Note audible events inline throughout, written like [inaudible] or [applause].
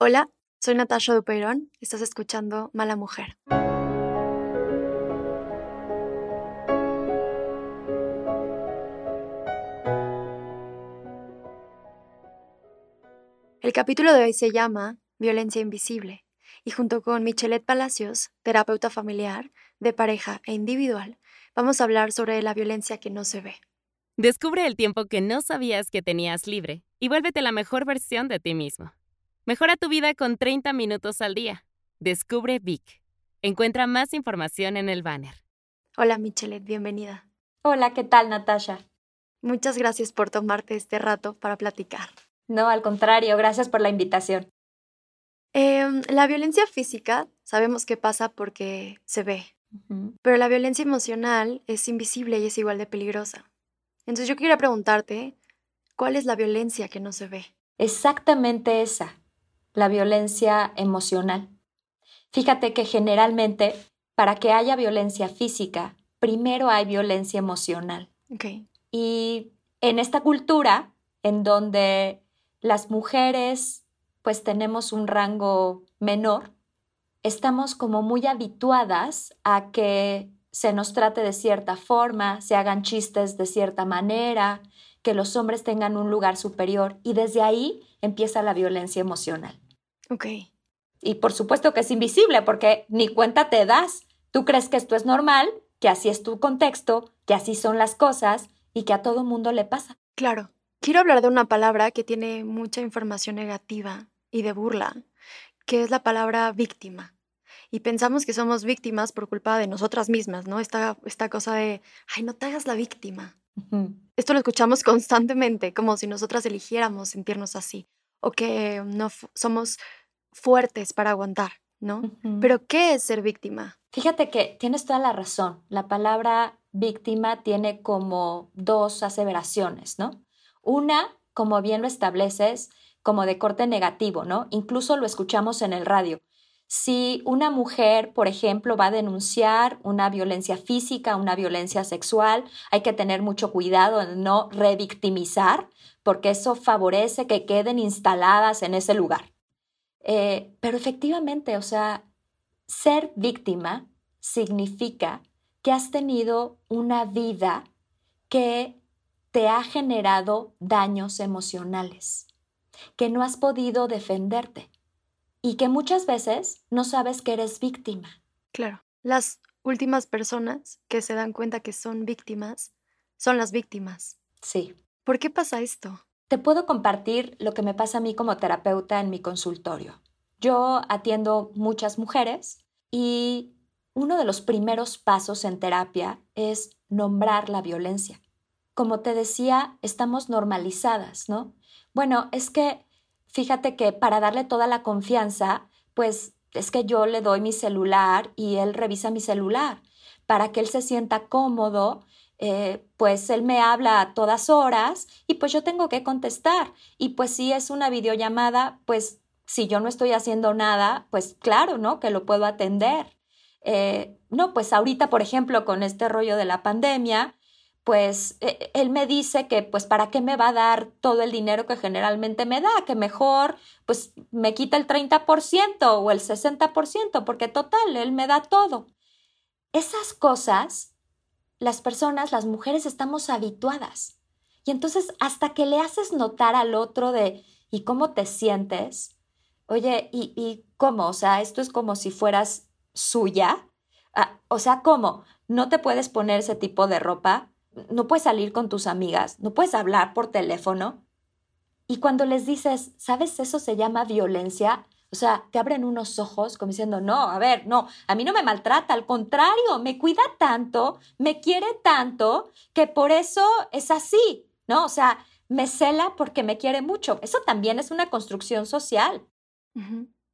Hola, soy Natasha Dupeirón. Estás escuchando Mala Mujer. El capítulo de hoy se llama Violencia Invisible y junto con Michelet Palacios, terapeuta familiar, de pareja e individual, vamos a hablar sobre la violencia que no se ve. Descubre el tiempo que no sabías que tenías libre y vuélvete la mejor versión de ti mismo. Mejora tu vida con 30 minutos al día. Descubre Vic. Encuentra más información en el banner. Hola Michelet, bienvenida. Hola, ¿qué tal Natasha? Muchas gracias por tomarte este rato para platicar. No, al contrario, gracias por la invitación. Em, la violencia física sabemos que pasa porque se ve, pero la violencia emocional es invisible y es igual de peligrosa. Entonces yo quería preguntarte, ¿cuál es la violencia que no se ve? Exactamente esa, la violencia emocional. Fíjate que generalmente para que haya violencia física, primero hay violencia emocional. Okay. Y en esta cultura, en donde las mujeres pues tenemos un rango menor, estamos como muy habituadas a que se nos trate de cierta forma, se hagan chistes de cierta manera, que los hombres tengan un lugar superior y desde ahí empieza la violencia emocional. Ok. Y por supuesto que es invisible porque ni cuenta te das. Tú crees que esto es normal, que así es tu contexto, que así son las cosas y que a todo mundo le pasa. Claro. Quiero hablar de una palabra que tiene mucha información negativa y de burla, que es la palabra víctima. Y pensamos que somos víctimas por culpa de nosotras mismas, ¿no? Esta, esta cosa de, ay, no te hagas la víctima. Esto lo escuchamos [laughs] constantemente, como si nosotras eligiéramos sentirnos así o que no somos fuertes para aguantar, ¿no? Pero ¿qué es ser víctima? Fíjate que tienes toda la razón. La palabra víctima tiene como dos aseveraciones, ¿no? Una, como bien lo estableces, como de corte negativo, ¿no? Incluso lo escuchamos en el radio. Si una mujer, por ejemplo, va a denunciar una violencia física, una violencia sexual, hay que tener mucho cuidado en no revictimizar, porque eso favorece que queden instaladas en ese lugar. Eh, pero efectivamente, o sea, ser víctima significa que has tenido una vida que te ha generado daños emocionales, que no has podido defenderte y que muchas veces no sabes que eres víctima. Claro, las últimas personas que se dan cuenta que son víctimas son las víctimas. Sí. ¿Por qué pasa esto? Te puedo compartir lo que me pasa a mí como terapeuta en mi consultorio. Yo atiendo muchas mujeres y uno de los primeros pasos en terapia es nombrar la violencia. Como te decía, estamos normalizadas, ¿no? Bueno, es que fíjate que para darle toda la confianza, pues es que yo le doy mi celular y él revisa mi celular para que él se sienta cómodo eh, pues él me habla a todas horas y pues yo tengo que contestar. Y pues si es una videollamada, pues si yo no estoy haciendo nada, pues claro, ¿no? Que lo puedo atender. Eh, no, pues ahorita, por ejemplo, con este rollo de la pandemia, pues eh, él me dice que pues para qué me va a dar todo el dinero que generalmente me da, que mejor pues me quita el 30% o el 60%, porque total, él me da todo. Esas cosas las personas, las mujeres, estamos habituadas. Y entonces, hasta que le haces notar al otro de, ¿y cómo te sientes? Oye, ¿y, y cómo? O sea, esto es como si fueras suya. Ah, o sea, ¿cómo? ¿No te puedes poner ese tipo de ropa? ¿No puedes salir con tus amigas? ¿No puedes hablar por teléfono? Y cuando les dices, ¿sabes? Eso se llama violencia. O sea, te abren unos ojos como diciendo, no, a ver, no, a mí no me maltrata, al contrario, me cuida tanto, me quiere tanto, que por eso es así, ¿no? O sea, me cela porque me quiere mucho. Eso también es una construcción social.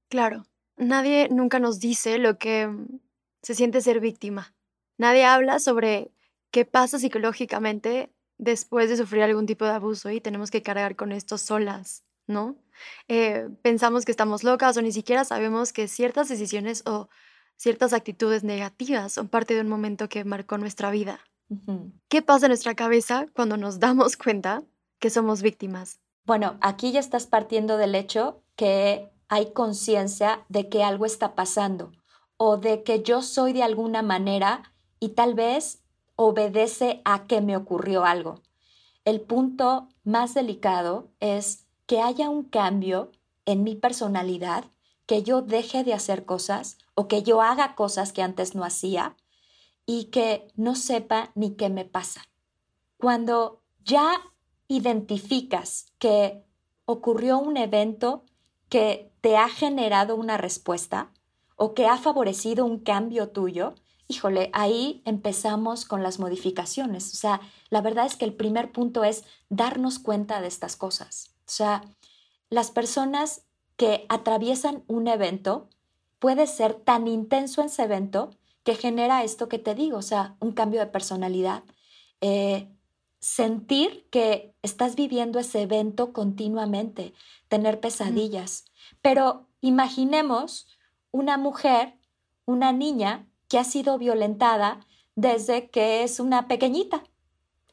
Claro, nadie nunca nos dice lo que se siente ser víctima. Nadie habla sobre qué pasa psicológicamente después de sufrir algún tipo de abuso y tenemos que cargar con esto solas, ¿no? Eh, pensamos que estamos locas o ni siquiera sabemos que ciertas decisiones o ciertas actitudes negativas son parte de un momento que marcó nuestra vida. ¿Qué pasa en nuestra cabeza cuando nos damos cuenta que somos víctimas? Bueno, aquí ya estás partiendo del hecho que hay conciencia de que algo está pasando o de que yo soy de alguna manera y tal vez obedece a que me ocurrió algo. El punto más delicado es que haya un cambio en mi personalidad, que yo deje de hacer cosas o que yo haga cosas que antes no hacía y que no sepa ni qué me pasa. Cuando ya identificas que ocurrió un evento que te ha generado una respuesta o que ha favorecido un cambio tuyo, híjole, ahí empezamos con las modificaciones. O sea, la verdad es que el primer punto es darnos cuenta de estas cosas. O sea, las personas que atraviesan un evento, puede ser tan intenso ese evento que genera esto que te digo, o sea, un cambio de personalidad. Eh, sentir que estás viviendo ese evento continuamente, tener pesadillas. Pero imaginemos una mujer, una niña que ha sido violentada desde que es una pequeñita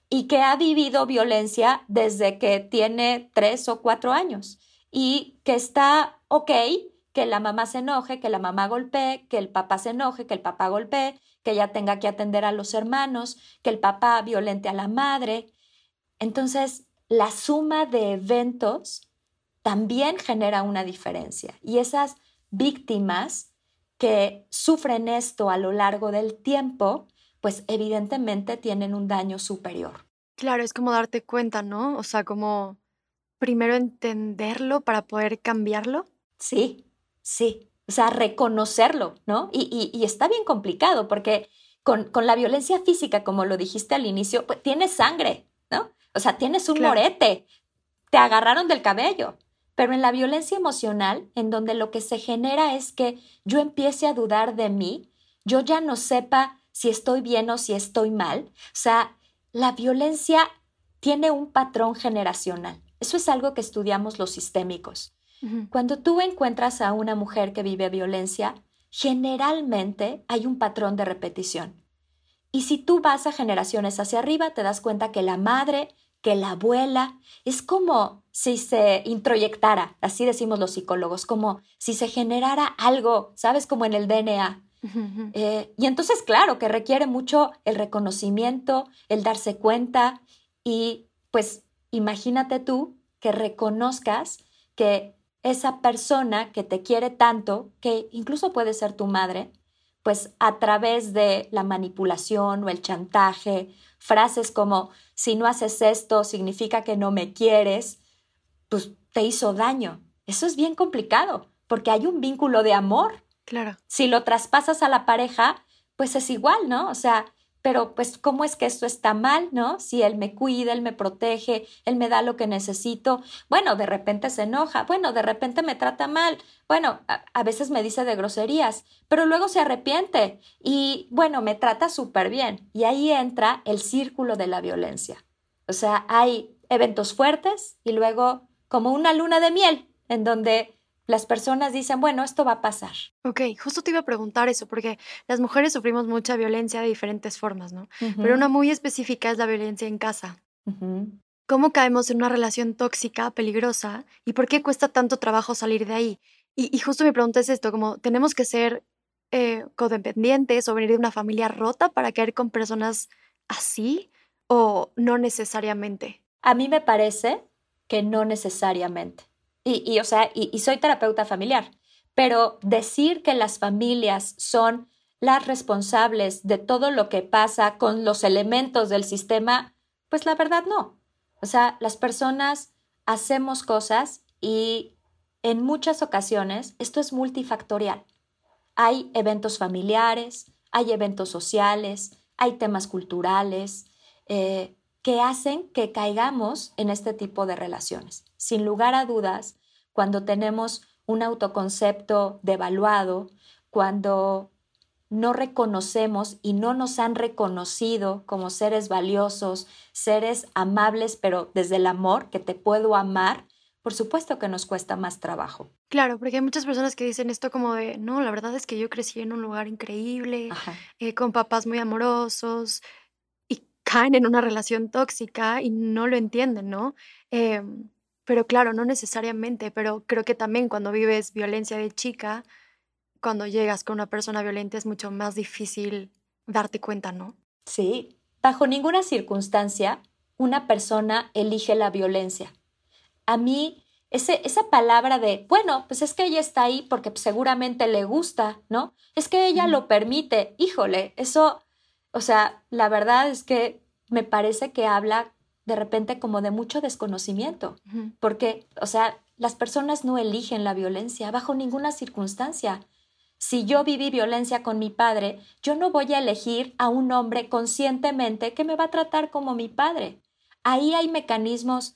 y que ha vivido violencia desde que tiene tres o cuatro años y que está ok que la mamá se enoje, que la mamá golpee, que el papá se enoje, que el papá golpee, que ella tenga que atender a los hermanos, que el papá violente a la madre. Entonces, la suma de eventos también genera una diferencia y esas víctimas que sufren esto a lo largo del tiempo, pues evidentemente tienen un daño superior. Claro, es como darte cuenta, ¿no? O sea, como primero entenderlo para poder cambiarlo. Sí, sí. O sea, reconocerlo, ¿no? Y, y, está bien complicado porque con, con, la violencia física, como lo dijiste al inicio, pues tienes sangre, ¿no? O sea, tienes un morete, te agarraron del cabello. Pero en la violencia emocional, en donde lo que se genera es que yo empiece a dudar de mí, yo ya no sepa si estoy bien o si estoy mal. O sea, la violencia tiene un patrón generacional. Eso es algo que estudiamos los sistémicos. Cuando tú encuentras a una mujer que vive violencia, generalmente hay un patrón de repetición. Y si tú vas a generaciones hacia arriba, te das cuenta que la madre que la abuela es como si se introyectara, así decimos los psicólogos, como si se generara algo, ¿sabes? Como en el DNA. Eh, y entonces, claro, que requiere mucho el reconocimiento, el darse cuenta y pues imagínate tú que reconozcas que esa persona que te quiere tanto, que incluso puede ser tu madre, pues a través de la manipulación o el chantaje, frases como si no haces esto significa que no me quieres, pues te hizo daño. Eso es bien complicado porque hay un vínculo de amor. Claro. Si lo traspasas a la pareja, pues es igual, ¿no? O sea, pero pues cómo es que esto está mal, ¿no? Si él me cuida, él me protege, él me da lo que necesito, bueno, de repente se enoja, bueno, de repente me trata mal, bueno, a, veces me dice de groserías, pero luego se arrepiente y bueno, me trata súper bien. Y ahí entra el círculo de la violencia. O sea, hay eventos fuertes y luego como una luna de miel en donde las personas dicen, bueno, esto va a pasar. Ok, justo te iba a preguntar eso, porque las mujeres sufrimos mucha violencia de diferentes formas, ¿no? Pero una muy específica es la violencia en casa. ¿Cómo caemos en una relación tóxica, peligrosa? ¿Y por qué cuesta tanto trabajo salir de ahí? Y, justo mi pregunta es esto, como tenemos que ser eh, codependientes o venir de una familia rota para caer con personas así o no necesariamente? A mí me parece que no necesariamente. Y, o sea, y, soy terapeuta familiar, pero decir que las familias son las responsables de todo lo que pasa con los elementos del sistema, pues la verdad no. O sea, las personas hacemos cosas y en muchas ocasiones esto es multifactorial. Hay eventos familiares, hay eventos sociales, hay temas culturales, eh, que hacen que caigamos en este tipo de relaciones. Sin lugar a dudas, cuando tenemos un autoconcepto devaluado, cuando no reconocemos y no nos han reconocido como seres valiosos, seres amables, pero desde el amor, que te puedo amar, por supuesto que nos cuesta más trabajo. Claro, porque hay muchas personas que dicen esto como de, no, la verdad es que yo crecí en un lugar increíble, eh, con papás muy amorosos, caen en una relación tóxica y no lo entienden, ¿no? Em, Pero claro, no necesariamente, pero creo que también cuando vives violencia de chica, cuando llegas con una persona violenta es mucho más difícil darte cuenta, ¿no? Sí, bajo ninguna circunstancia una persona elige la violencia. A mí, ese, esa palabra de, bueno, pues es que ella está ahí porque seguramente le gusta, ¿no? Es que ella lo permite. Híjole, eso, o sea, la verdad es que me parece que habla de repente como de mucho desconocimiento, porque, o sea, las personas no eligen la violencia bajo ninguna circunstancia. Si yo viví violencia con mi padre, yo no voy a elegir a un hombre conscientemente que me va a tratar como mi padre. Ahí hay mecanismos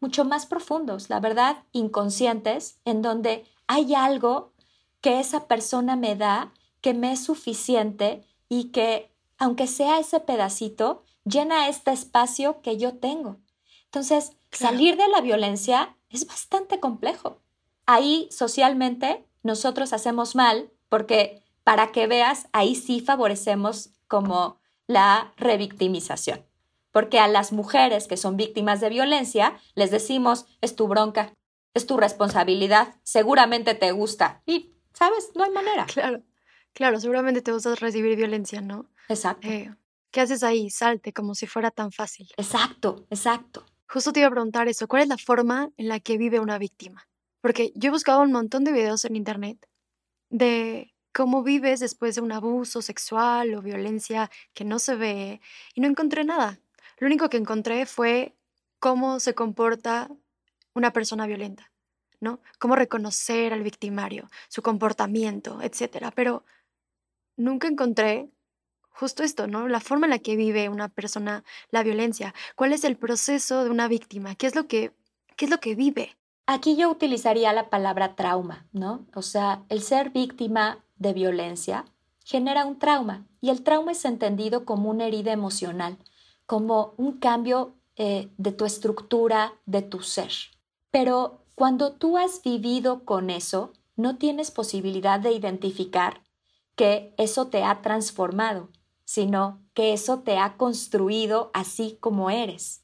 mucho más profundos, la verdad, inconscientes, en donde hay algo que esa persona me da que me es suficiente y que, aunque sea ese pedacito, llena este espacio que yo tengo. Entonces, salir de la violencia es bastante complejo. Ahí socialmente nosotros hacemos mal porque para que veas, ahí sí favorecemos como la revictimización. Porque a las mujeres que son víctimas de violencia les decimos, es tu bronca, es tu responsabilidad, seguramente te gusta. Y, ¿sabes? No hay manera. Claro, claro, seguramente te gusta recibir violencia, ¿no? Exacto. Eh, ¿Qué haces ahí? Salte, como si fuera tan fácil. Exacto, exacto. Justo te iba a preguntar eso, ¿cuál es la forma en la que vive una víctima? Porque yo he buscado un montón de videos en internet de cómo vives después de un abuso sexual o violencia que no se ve y no encontré nada. Lo único que encontré fue cómo se comporta una persona violenta, ¿no? Cómo reconocer al victimario, su comportamiento, etcétera. Pero nunca encontré justo esto, ¿no? La forma en la que vive una persona la violencia. ¿Cuál es el proceso de una víctima? ¿Qué es lo que, qué es lo que vive? Aquí yo utilizaría la palabra trauma, ¿no? O sea, el ser víctima de violencia genera un trauma y el trauma es entendido como una herida emocional, como un cambio eh, de tu estructura, de tu ser. Pero cuando tú has vivido con eso, no tienes posibilidad de identificar que eso te ha transformado sino que eso te ha construido así como eres.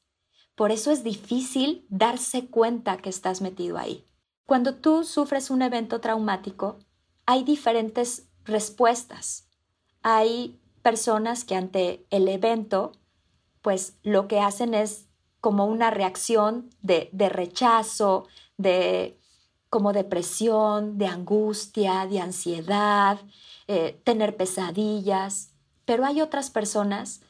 Por eso es difícil darse cuenta que estás metido ahí. Cuando tú sufres un evento traumático, hay diferentes respuestas. Hay personas que ante el evento, pues lo que hacen es como una reacción de, rechazo, de como depresión, de angustia, de ansiedad, eh, tener pesadillas. Pero hay otras personas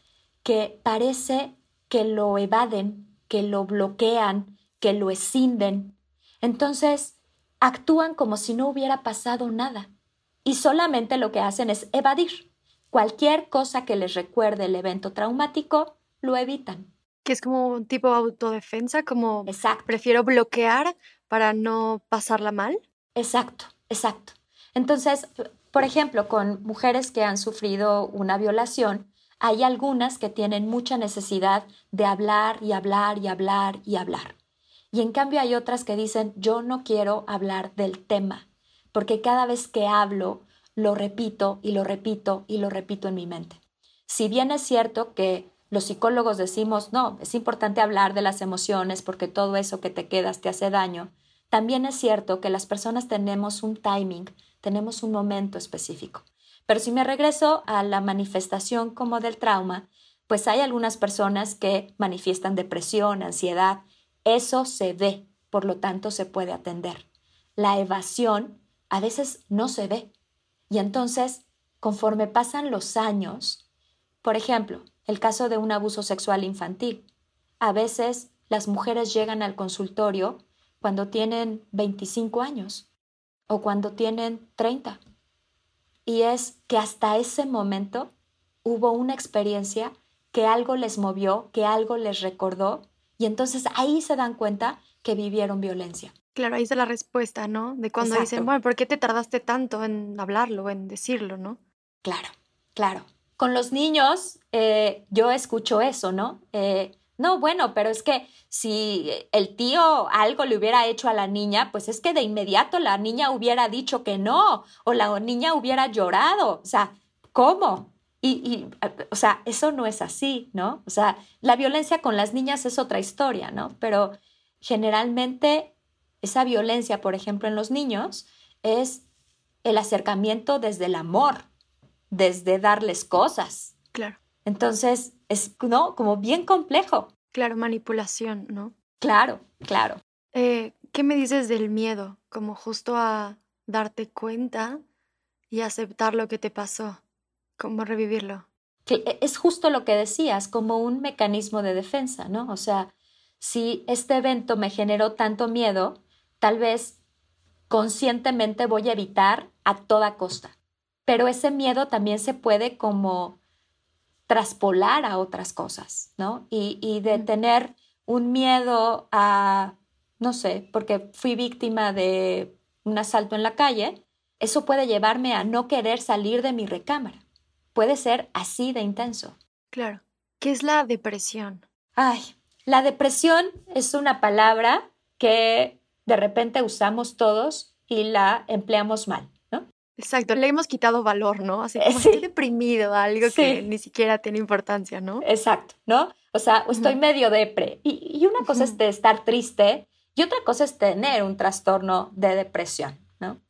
que parece que lo evaden, que lo bloquean, que lo escinden. Entonces, actúan como si no hubiera pasado nada y solamente lo que hacen es evadir. Cualquier cosa que les recuerde el evento traumático, lo evitan. Que es como un tipo de autodefensa, como exacto. prefiero bloquear para no pasarla mal. Exacto, exacto. Entonces, por ejemplo, con mujeres que han sufrido una violación, hay algunas que tienen mucha necesidad de hablar y hablar y hablar y hablar. Y en cambio hay otras que dicen, yo no quiero hablar del tema, porque cada vez que hablo, lo repito y lo repito y lo repito en mi mente. Si bien es cierto que los psicólogos decimos, no, es importante hablar de las emociones porque todo eso que te quedas te hace daño, también es cierto que las personas tenemos un timing tenemos un momento específico. Pero si me regreso a la manifestación como del trauma, pues hay algunas personas que manifiestan depresión, ansiedad. Eso se ve, por lo tanto se puede atender. La evasión a veces no se ve. Y entonces, conforme pasan los años, por ejemplo, el caso de un abuso sexual infantil, a veces las mujeres llegan al consultorio cuando tienen 25 años o cuando tienen 30. Y es que hasta ese momento hubo una experiencia que algo les movió, que algo les recordó, y entonces ahí se dan cuenta que vivieron violencia. Claro, ahí está la respuesta, ¿no? De cuando dicen, bueno, ¿por qué te tardaste tanto en hablarlo, en decirlo, ¿no? Claro, claro. Con los niños, eh, yo escucho eso, ¿no? Eh, no, bueno, pero es que si el tío algo le hubiera hecho a la niña, pues es que de inmediato la niña hubiera dicho que no, o la niña hubiera llorado. O sea, ¿cómo? Y, o sea, eso no es así, ¿no? O sea, la violencia con las niñas es otra historia, ¿no? Pero generalmente esa violencia, por ejemplo, en los niños, es el acercamiento desde el amor, desde darles cosas. Claro. Entonces, es ¿no? como bien complejo. Claro, manipulación, ¿no? Claro, claro. Eh, ¿Qué me dices del miedo? Como justo a darte cuenta y aceptar lo que te pasó. ¿Cómo revivirlo? E, es justo lo que decías, como un mecanismo de defensa, ¿no? O sea, si este evento me generó tanto miedo, tal vez conscientemente voy a evitar a toda costa. Pero ese miedo también se puede como traspolar a otras cosas, ¿no? Y, y de tener un miedo a, no sé, porque fui víctima de un asalto en la calle, eso puede llevarme a no querer salir de mi recámara. Puede ser así de intenso. Claro. ¿Qué es la depresión? Ay, la depresión es una palabra que de repente usamos todos y la empleamos mal. Exacto, le hemos quitado valor, ¿no? Así como estoy deprimido, algo que ni siquiera tiene importancia, ¿no? Exacto, ¿no? O sea, estoy medio depre. Y, una cosa es de estar triste y otra cosa es tener un trastorno de depresión, ¿no?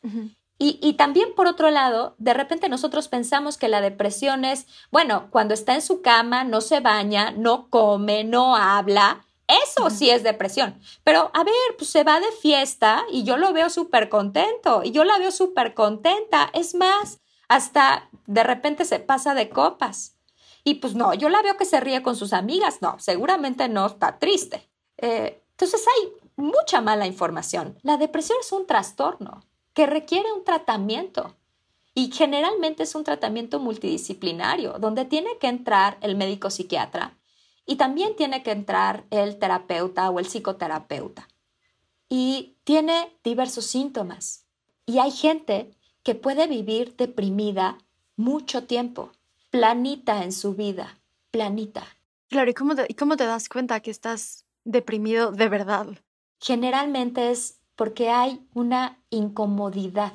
Y, y, también, por otro lado, de repente nosotros pensamos que la depresión es, bueno, cuando está en su cama, no se baña, no come, no habla. Eso sí es depresión. Pero, a ver, pues se va de fiesta y yo lo veo súper contento y yo la veo súper contenta. Es más, hasta de repente se pasa de copas. Y pues no, yo la veo que se ríe con sus amigas. No, seguramente no está triste. Eh, entonces hay mucha mala información. La depresión es un trastorno que requiere un tratamiento. Y generalmente es un tratamiento multidisciplinario, donde tiene que entrar el médico psiquiatra y también tiene que entrar el terapeuta o el psicoterapeuta. Y tiene diversos síntomas. Y hay gente que puede vivir deprimida mucho tiempo, planita en su vida, planita. Claro, ¿y cómo te, cómo te das cuenta que estás deprimido de verdad? Generalmente es porque hay una incomodidad,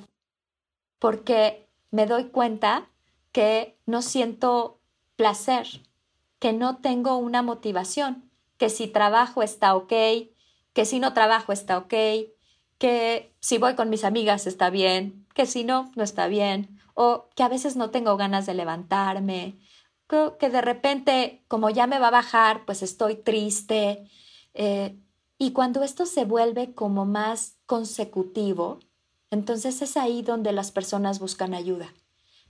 porque me doy cuenta que no siento placer, que no tengo una motivación, que si trabajo está ok, que si no trabajo está ok, que si voy con mis amigas está bien, que si no, no está bien, o que a veces no tengo ganas de levantarme, que de repente, como ya me va a bajar, pues estoy triste. Eh, y cuando esto se vuelve como más consecutivo, entonces es ahí donde las personas buscan ayuda.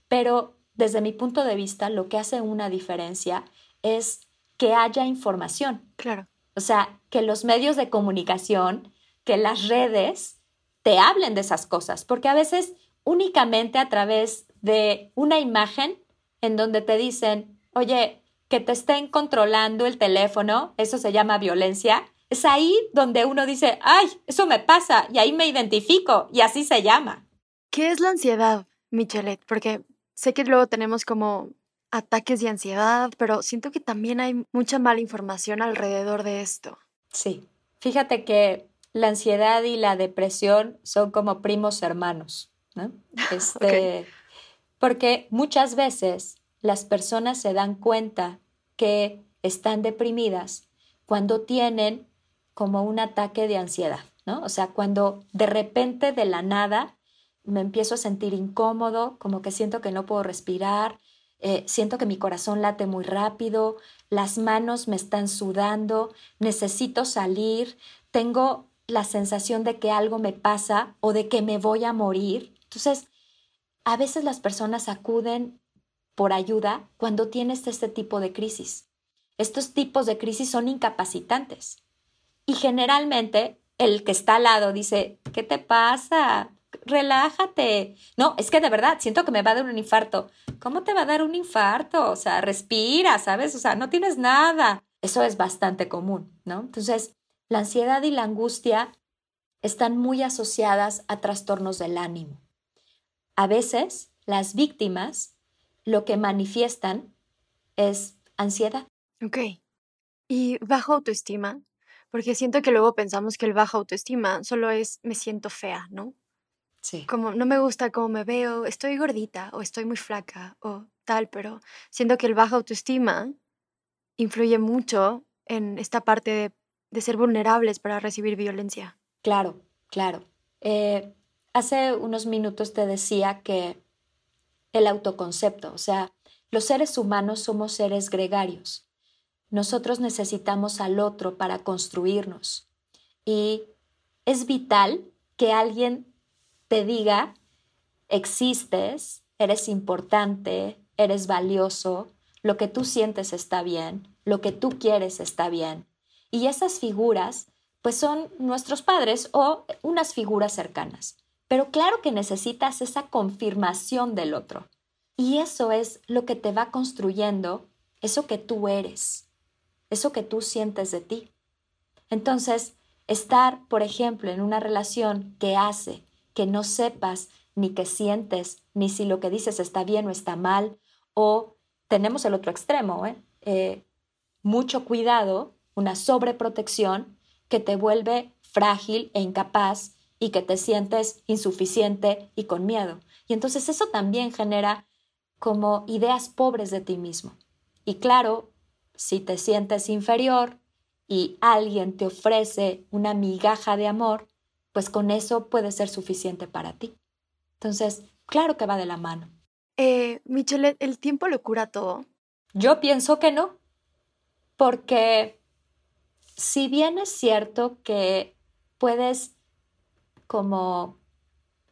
Pero desde mi punto de vista, lo que hace una diferencia es que haya información. Claro. O sea, que los medios de comunicación, que las redes te hablen de esas cosas, porque a veces únicamente a través de una imagen en donde te dicen, oye, que te estén controlando el teléfono, eso se llama violencia, es ahí donde uno dice, ay, eso me pasa y ahí me identifico y así se llama. ¿Qué es la ansiedad, Michelet? Porque sé que luego tenemos como ataques de ansiedad, pero siento que también hay mucha mala información alrededor de esto. Sí, fíjate que la ansiedad y la depresión son como primos hermanos, ¿no? [laughs] Este, Porque muchas veces las personas se dan cuenta que están deprimidas cuando tienen como un ataque de ansiedad, ¿no? O sea, cuando de repente de la nada me empiezo a sentir incómodo, como que siento que no puedo respirar, eh, siento que mi corazón late muy rápido, las manos me están sudando, necesito salir, tengo la sensación de que algo me pasa o de que me voy a morir. Entonces, a veces las personas acuden por ayuda cuando tienes este tipo de crisis. Estos tipos de crisis son incapacitantes. Y generalmente el que está al lado dice, ¿qué te pasa? Relájate. No, es que de verdad siento que me va a dar un infarto. ¿Cómo te va a dar un infarto? O sea, respira, ¿sabes? O sea, no tienes nada. Eso es bastante común, ¿no? Entonces, la ansiedad y la angustia están muy asociadas a trastornos del ánimo. A veces, las víctimas lo que manifiestan es ansiedad. Ok. ¿Y bajo autoestima? Porque siento que luego pensamos que el baja autoestima solo es me siento fea, ¿no? Sí. Como no me gusta cómo me veo, estoy gordita o estoy muy flaca o tal, pero siento que el baja autoestima influye mucho en esta parte de de ser vulnerables para recibir violencia. Claro, claro. Eh, hace unos minutos te decía que el autoconcepto, o sea, los seres humanos somos seres gregarios. Nosotros necesitamos al otro para construirnos. Y es vital que alguien te diga, existes, eres importante, eres valioso, lo que tú sientes está bien, lo que tú quieres está bien. Y esas figuras, pues son nuestros padres o unas figuras cercanas. Pero claro que necesitas esa confirmación del otro. Y eso es lo que te va construyendo, eso que tú eres, eso que tú sientes de ti. Entonces, estar, por ejemplo, en una relación que hace que no sepas ni que sientes, ni si lo que dices está bien o está mal, o tenemos el otro extremo, ¿eh? Eh, mucho cuidado, una sobreprotección que te vuelve frágil e incapaz y que te sientes insuficiente y con miedo. Y entonces eso también genera como ideas pobres de ti mismo. Y claro, si te sientes inferior y alguien te ofrece una migaja de amor, pues con eso puede ser suficiente para ti. Entonces, claro que va de la mano. Eh, Michelle, ¿el tiempo lo cura todo? Yo pienso que no, porque si bien es cierto que puedes como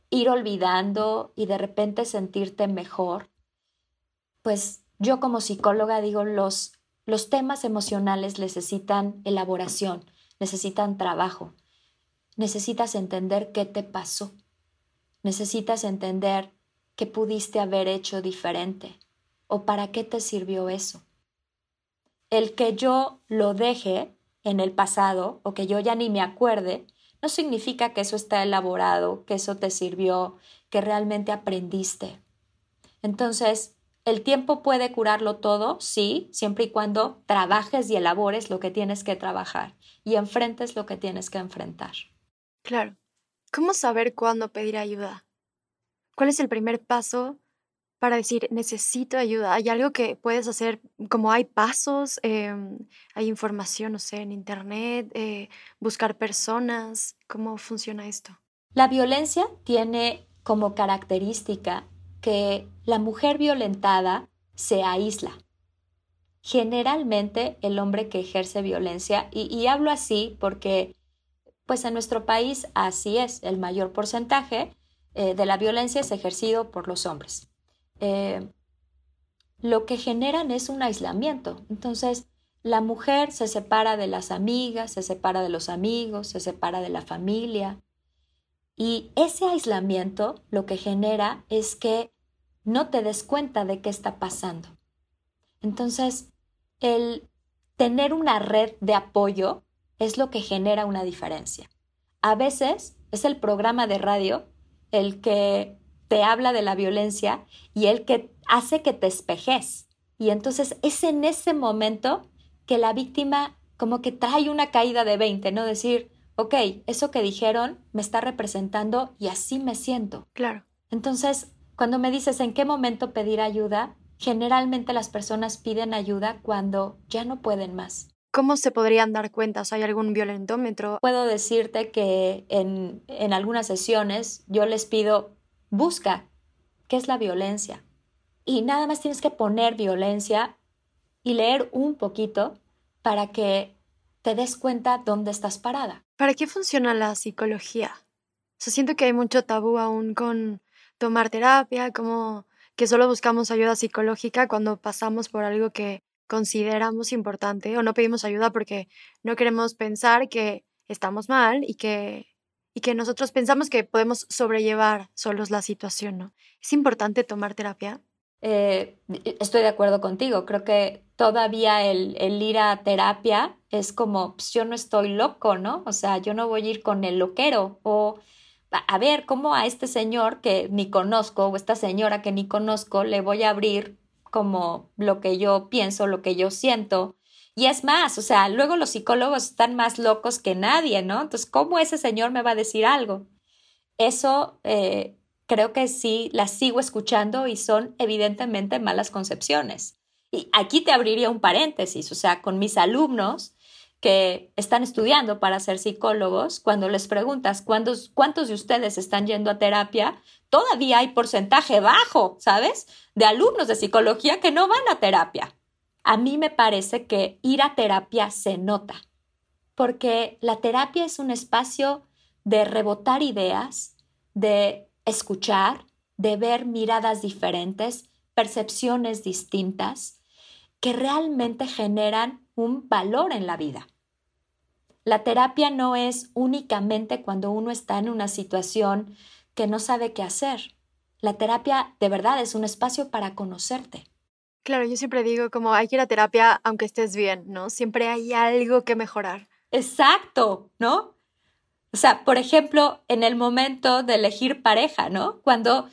ir olvidando y de repente sentirte mejor, pues yo como psicóloga digo, los, los temas emocionales necesitan elaboración, necesitan trabajo, necesitas entender qué te pasó, necesitas entender qué pudiste haber hecho diferente o para qué te sirvió eso. El que yo lo deje en el pasado o que yo ya ni me acuerde, no significa que eso está elaborado, que eso te sirvió, que realmente aprendiste. Entonces, ¿el tiempo puede curarlo todo? Sí, siempre y cuando trabajes y elabores lo que tienes que trabajar y enfrentes lo que tienes que enfrentar. Claro. ¿Cómo saber cuándo pedir ayuda? ¿Cuál es el primer paso para decir, necesito ayuda? ¿Hay algo que puedes hacer, como hay pasos, em, hay información, no sé, en Internet, eh, buscar personas? ¿Cómo funciona esto? La violencia tiene como característica que la mujer violentada se aísla. Generalmente el hombre que ejerce violencia, y, y hablo así porque pues en nuestro país así es, el mayor porcentaje eh, de la violencia es ejercido por los hombres. Eh, lo que generan es un aislamiento. Entonces, la mujer se separa de las amigas, se separa de los amigos, se separa de la familia. Y ese aislamiento lo que genera es que no te des cuenta de qué está pasando. Entonces, el tener una red de apoyo es lo que genera una diferencia. A veces es el programa de radio el que te habla de la violencia y el que hace que te espejes. Y entonces es en ese momento que la víctima como que trae una caída de 20, ¿no? Decir, ok, eso que dijeron me está representando y así me siento. Claro. Entonces, cuando me dices en qué momento pedir ayuda, generalmente las personas piden ayuda cuando ya no pueden más. ¿Cómo se podrían dar cuenta? ¿Hay algún violentómetro? Puedo decirte que en, en algunas sesiones yo les pido, busca qué es la violencia. Y nada más tienes que poner violencia y leer un poquito para que te des cuenta dónde estás parada. ¿Para qué funciona la psicología? O siento que hay mucho tabú aún con tomar terapia, como que solo buscamos ayuda psicológica cuando pasamos por algo que consideramos importante o no pedimos ayuda porque no queremos pensar que estamos mal y que, y que nosotros pensamos que podemos sobrellevar solos la situación, ¿no? ¿Es importante tomar terapia? Eh, estoy de acuerdo contigo. Creo que todavía el, el ir a terapia es como, pues yo no estoy loco, ¿no? O sea, yo no voy a ir con el loquero o a ver cómo a este señor que ni conozco o esta señora que ni conozco le voy a abrir como lo que yo pienso, lo que yo siento. Y es más, o sea, luego los psicólogos están más locos que nadie, ¿no? Entonces, ¿cómo ese señor me va a decir algo? Eso eh, creo que sí las sigo escuchando y son evidentemente malas concepciones. Y aquí te abriría un paréntesis, o sea, con mis alumnos, que están estudiando para ser psicólogos, cuando les preguntas cuántos, cuántos de ustedes están yendo a terapia, todavía hay porcentaje bajo, ¿sabes? De alumnos de psicología que no van a terapia. A mí me parece que ir a terapia se nota, porque la terapia es un espacio de rebotar ideas, de escuchar, de ver miradas diferentes, percepciones distintas, que realmente generan un valor en la vida. La terapia no es únicamente cuando uno está en una situación que no sabe qué hacer. La terapia de verdad es un espacio para conocerte. Claro, yo siempre digo como hay que ir a terapia aunque estés bien, ¿no? Siempre hay algo que mejorar. Exacto, ¿no? O sea, por ejemplo, en el momento de elegir pareja, ¿no? Cuando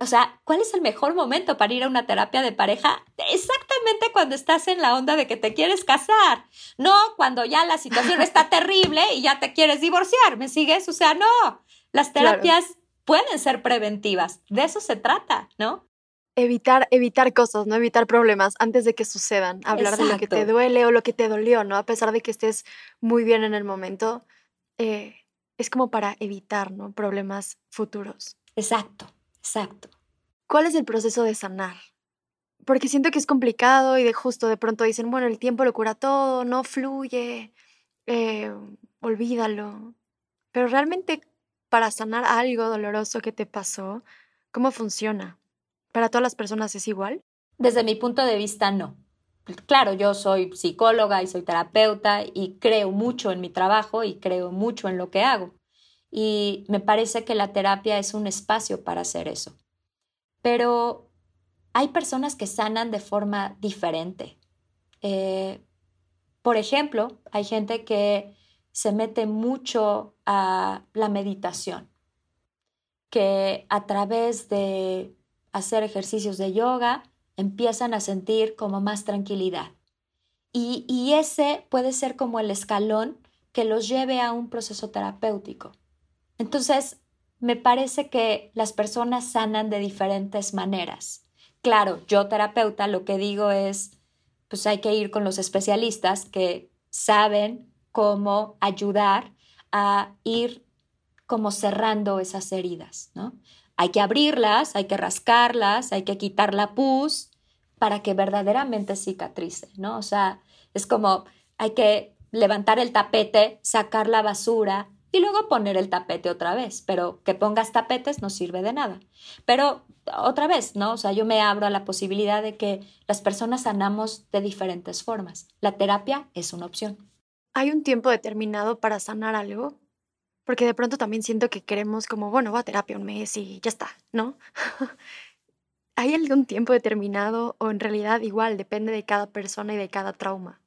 o sea, ¿cuál es el mejor momento para ir a una terapia de pareja? Exactamente cuando estás en la onda de que te quieres casar, no cuando ya la situación está [laughs] terrible y ya te quieres divorciar, ¿me sigues? O sea, no, las terapias pueden ser preventivas, de eso se trata, ¿no? Evitar, evitar cosas, ¿no? Evitar problemas antes de que sucedan, hablar de lo que te duele o lo que te dolió, ¿no? A pesar de que estés muy bien en el momento, eh, es como para evitar, ¿no? Problemas futuros. Exacto. Exacto. ¿Cuál es el proceso de sanar? Porque siento que es complicado y de justo de pronto dicen, bueno, el tiempo lo cura todo, no fluye, eh, olvídalo. Pero realmente para sanar algo doloroso que te pasó, ¿cómo funciona? ¿Para todas las personas es igual? Desde mi punto de vista, no. Claro, yo soy psicóloga y soy terapeuta y creo mucho en mi trabajo y creo mucho en lo que hago y me parece que la terapia es un espacio para hacer eso. Pero hay personas que sanan de forma diferente. Eh, por ejemplo, hay gente que se mete mucho a la meditación, que a través de hacer ejercicios de yoga empiezan a sentir como más tranquilidad. Y, y ese puede ser como el escalón que los lleve a un proceso terapéutico. Entonces, me parece que las personas sanan de diferentes maneras. Claro, yo terapeuta lo que digo es, pues hay que ir con los especialistas que saben cómo ayudar a ir como cerrando esas heridas, ¿no? Hay que abrirlas, hay que rascarlas, hay que quitar la pus para que verdaderamente cicatrice, ¿no? O sea, es como hay que levantar el tapete, sacar la basura, y luego poner el tapete otra vez, pero que pongas tapetes no sirve de nada. Pero otra vez, ¿no? O sea, yo me abro a la posibilidad de que las personas sanamos de diferentes formas. La terapia es una opción. ¿Hay un tiempo determinado para sanar algo? Porque de pronto también siento que queremos como, bueno, voy a terapia un mes y ya está, ¿no? [laughs] ¿Hay algún tiempo determinado o en realidad igual depende de cada persona y de cada trauma?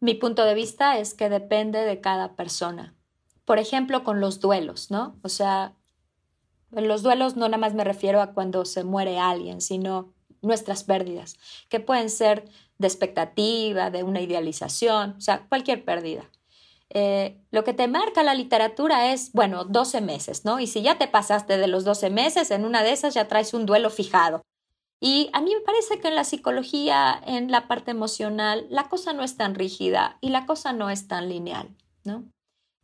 Mi punto de vista es que depende de cada persona por ejemplo, con los duelos, ¿no? O sea, en los duelos no nada más me refiero a cuando se muere alguien, sino nuestras pérdidas, que pueden ser de expectativa, de una idealización, o sea, cualquier pérdida. Eh, lo que te marca la literatura es, bueno, 12 meses, ¿no? Y si ya te pasaste de los 12 meses, en una de esas ya traes un duelo fijado. Y a mí me parece que en la psicología, en la parte emocional, la cosa no es tan rígida y la cosa no es tan lineal, ¿no?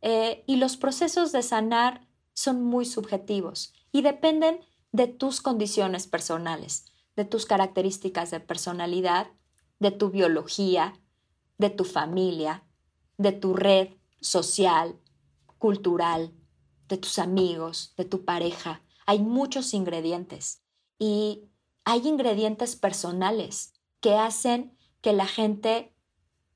Eh, y los procesos de sanar son muy subjetivos y dependen de tus condiciones personales, de tus características de personalidad, de tu biología, de tu familia, de tu red social, cultural, de tus amigos, de tu pareja. Hay muchos ingredientes y hay ingredientes personales que hacen que la gente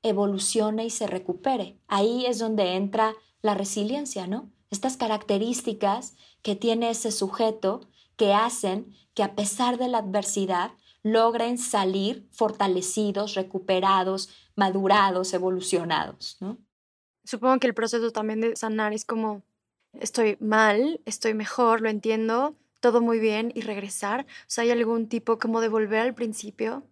evolucione y se recupere. Ahí es donde entra la resiliencia, ¿no? Estas características que tiene ese sujeto que hacen que a pesar de la adversidad logren salir fortalecidos, recuperados, madurados, evolucionados, ¿no? Supongo que el proceso también de sanar es como estoy mal, estoy mejor, lo entiendo, todo muy bien y regresar. O hay algún tipo como de volver al principio.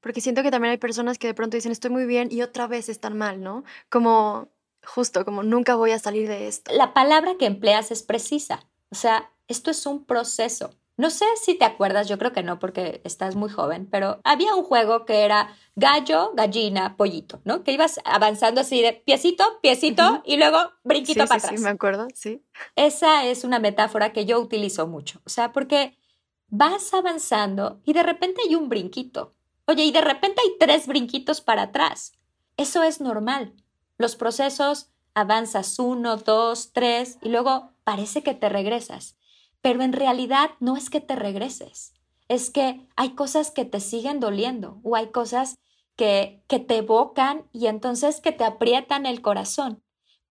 Porque siento que también hay personas que de pronto dicen estoy muy bien y otra vez están mal, ¿no? Como justo como nunca voy a salir de esto. La palabra que empleas es precisa. O sea, esto es un proceso. no sé si te acuerdas, yo creo que no porque estás muy joven, pero había un juego que era gallo, gallina, pollito, ¿no? Que ibas avanzando así de piecito, piecito y luego brinquito para atrás. Sí, me acuerdo, sí. Esa es una metáfora que yo utilizo mucho, o sea, porque vas avanzando y de repente hay un brinquito. Oye, y de repente hay tres brinquitos para atrás. Eso es normal. Los procesos avanzas uno, dos, tres y luego parece que te regresas pero en realidad no es que te regreses, es que hay cosas que te siguen doliendo o hay cosas que, que te evocan y entonces que te aprietan el corazón.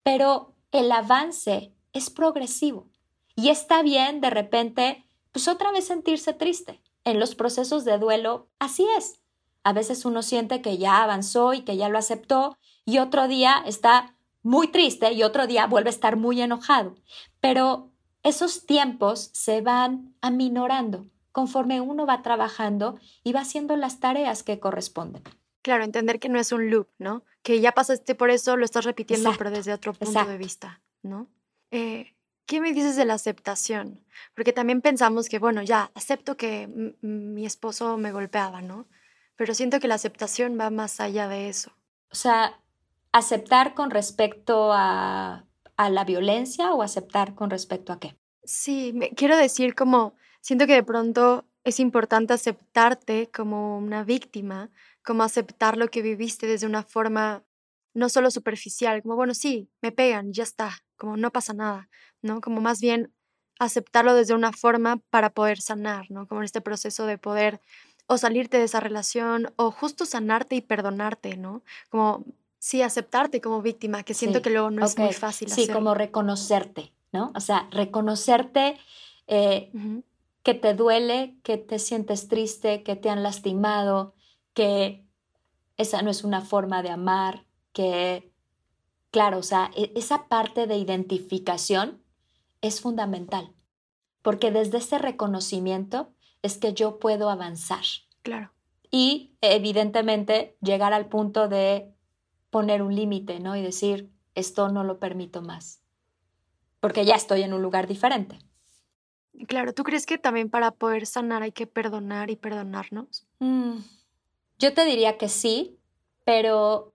Pero el avance es progresivo y está bien de repente, pues otra vez sentirse triste. En los procesos de duelo, así es. A veces uno siente que ya avanzó y que ya lo aceptó y otro día está muy triste y otro día vuelve a estar muy enojado. Pero esos tiempos se van aminorando conforme uno va trabajando y va haciendo las tareas que corresponden. Claro, entender que no es un loop, ¿no? Que ya pasaste por eso, lo estás repitiendo, pero desde otro punto de vista, ¿no? Eh, ¿Qué me dices de la aceptación? Porque también pensamos que, bueno, ya, acepto que mi esposo me golpeaba, ¿no? Pero siento que la aceptación va más allá de eso. O sea, aceptar con respecto a a la violencia o aceptar con respecto a qué? Sí, me, quiero decir como, siento que de pronto es importante aceptarte como una víctima, como aceptar lo que viviste desde una forma no solo superficial, como, bueno, sí, me pegan, ya está, como no pasa nada, ¿no? Como más bien aceptarlo desde una forma para poder sanar, ¿no? Como en este proceso de poder o salirte de esa relación o justo sanarte y perdonarte, ¿no? Como Sí, aceptarte como víctima, que siento que luego no es muy fácil. Sí, como reconocerte, ¿no? O sea, reconocerte eh, que te duele, que te sientes triste, que te han lastimado, que esa no es una forma de amar, que, claro, o sea, e, esa parte de identificación es fundamental, porque desde ese reconocimiento es que yo puedo avanzar. Claro. Y evidentemente llegar al punto de poner un límite, ¿no? Y decir, esto no lo permito más, porque ya estoy en un lugar diferente. Claro, ¿tú crees que también para poder sanar hay que perdonar y perdonarnos? Mm, yo te diría que sí, pero,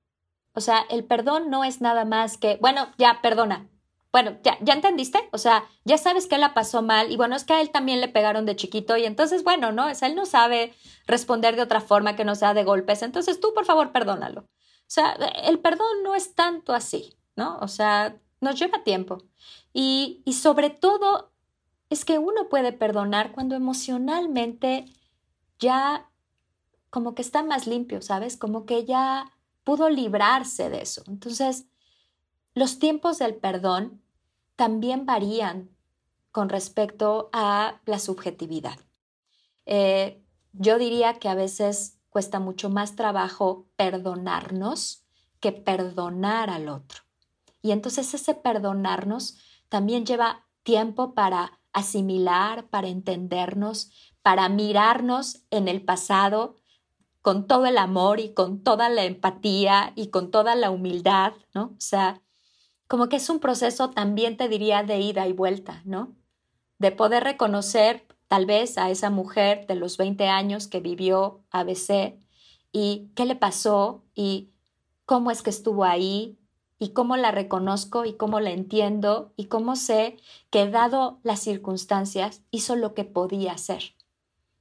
o sea, el perdón no es nada más que, bueno, ya, perdona. Bueno, ya, ya entendiste, o sea, ya sabes que él la pasó mal y bueno, es que a él también le pegaron de chiquito y entonces, bueno, no, es él no sabe responder de otra forma que no sea de golpes, entonces tú por favor perdónalo. Sea, el perdón no es tanto así, ¿no? O sea, nos lleva tiempo. Y, y sobre todo es que uno puede perdonar cuando emocionalmente ya como que está más limpio, ¿sabes? Como que ya pudo librarse de eso. Entonces, los tiempos del perdón también varían con respecto a la subjetividad. Eh, yo diría que a veces cuesta mucho más trabajo perdonarnos que perdonar al otro. Y entonces ese perdonarnos también lleva tiempo para asimilar, para entendernos, para mirarnos en el pasado con todo el amor y con toda la empatía y con toda la humildad, ¿no? O sea, como que es un proceso también te diría de ida y vuelta, ¿no? De poder reconocer tal vez a esa mujer de los 20 años que vivió ABC y qué le pasó y cómo es que estuvo ahí y cómo la reconozco y cómo la entiendo y cómo sé que dado las circunstancias hizo lo que podía hacer.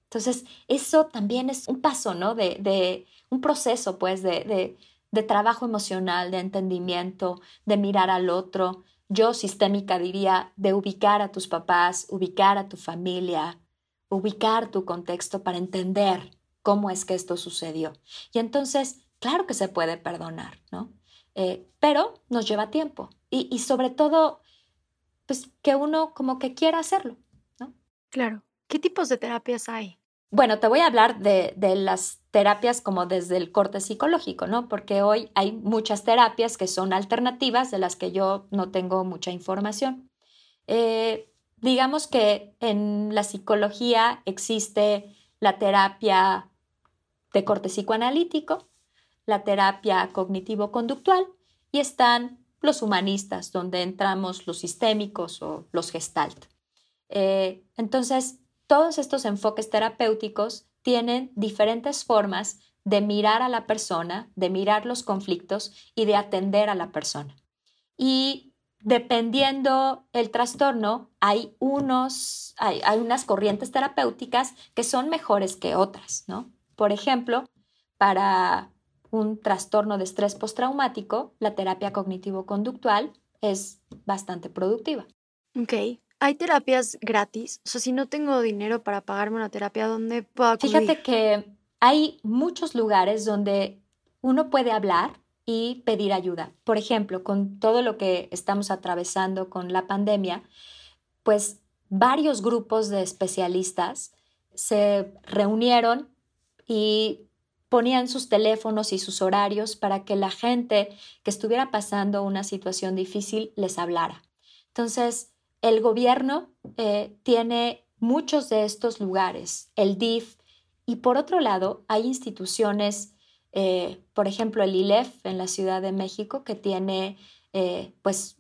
Entonces, eso también es un paso, ¿no? De, de un proceso, pues, de, de, de trabajo emocional, de entendimiento, de mirar al otro. Yo sistémica diría de ubicar a tus papás, ubicar a tu familia, ubicar tu contexto para entender cómo es que esto sucedió. Y entonces, claro que se puede perdonar, ¿no? Eh, pero nos lleva tiempo y, y, sobre todo, pues que uno como que quiera hacerlo, ¿no? Claro. ¿Qué tipos de terapias hay? Bueno, te voy a hablar de, de, las terapias como desde el corte psicológico, ¿no? Porque hoy hay muchas terapias que son alternativas de las que yo no tengo mucha información. Eh, digamos que en la psicología existe la terapia de corte psicoanalítico, la terapia cognitivo-conductual y están los humanistas, donde entramos los sistémicos o los gestalt. Eh, entonces, todos estos enfoques terapéuticos tienen diferentes formas de mirar a la persona, de mirar los conflictos y de atender a la persona. Y dependiendo el trastorno, hay, unos, hay, unas corrientes terapéuticas que son mejores que otras, ¿no? Por ejemplo, para un trastorno de estrés postraumático, la terapia cognitivo-conductual es bastante productiva. Ok. ¿Hay terapias gratis? O sea, si no tengo dinero para pagarme una terapia, ¿dónde puedo acudir? Fíjate que hay muchos lugares donde uno puede hablar y pedir ayuda. Por ejemplo, con todo lo que estamos atravesando con la pandemia, pues varios grupos de especialistas se reunieron y ponían sus teléfonos y sus horarios para que la gente que estuviera pasando una situación difícil les hablara. Entonces, el gobierno eh, tiene muchos de estos lugares, el DIF, y por otro lado, hay instituciones, eh, por ejemplo, el ILEF en la Ciudad de México, que tiene eh, pues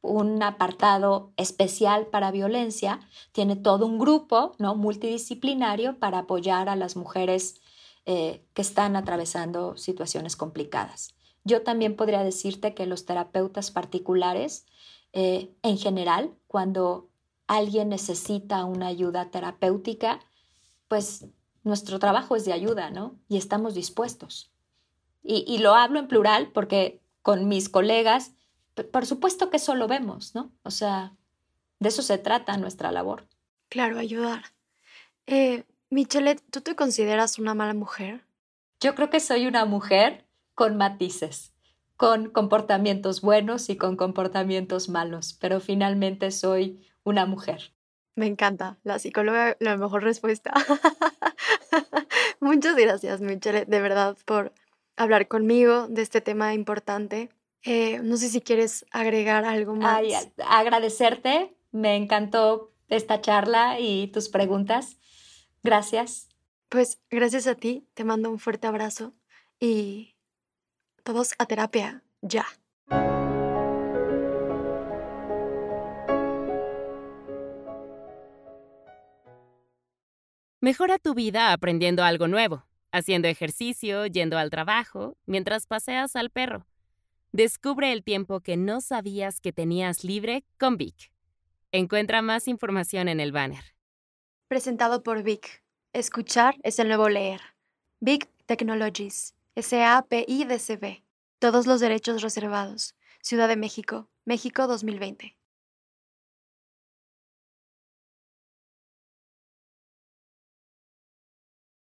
un apartado especial para violencia, tiene todo un grupo ¿no? multidisciplinario para apoyar a las mujeres que están atravesando situaciones complicadas. Yo también podría decirte que los terapeutas particulares eh, en general, cuando alguien necesita una ayuda terapéutica, pues nuestro trabajo es de ayuda, ¿no? Y estamos dispuestos. Y, lo hablo en plural porque con mis colegas, por supuesto que eso lo vemos, ¿no? O sea, de eso se trata nuestra labor. Claro, ayudar. Eh, Michelle, ¿tú te consideras una mala mujer? Yo creo que soy una mujer con matices con comportamientos buenos y con comportamientos malos, pero finalmente soy una mujer. Me encanta, la psicóloga, la mejor respuesta. [laughs] Muchas gracias, Michelle, de verdad, por hablar conmigo de este tema importante. Eh, no sé si quieres agregar algo más. agradecerte, me encantó esta charla y tus preguntas. Gracias. Pues gracias a ti, te mando un fuerte abrazo y todos a terapia, ya. Mejora tu vida aprendiendo algo nuevo, haciendo ejercicio, yendo al trabajo, mientras paseas al perro. Descubre el tiempo que no sabías que tenías libre con Vic. Encuentra más información en el banner. Presentado por Vic. Escuchar es el nuevo leer. Vic Technologies. SAPIDCB. Todos los derechos reservados. Ciudad de México, México 2020.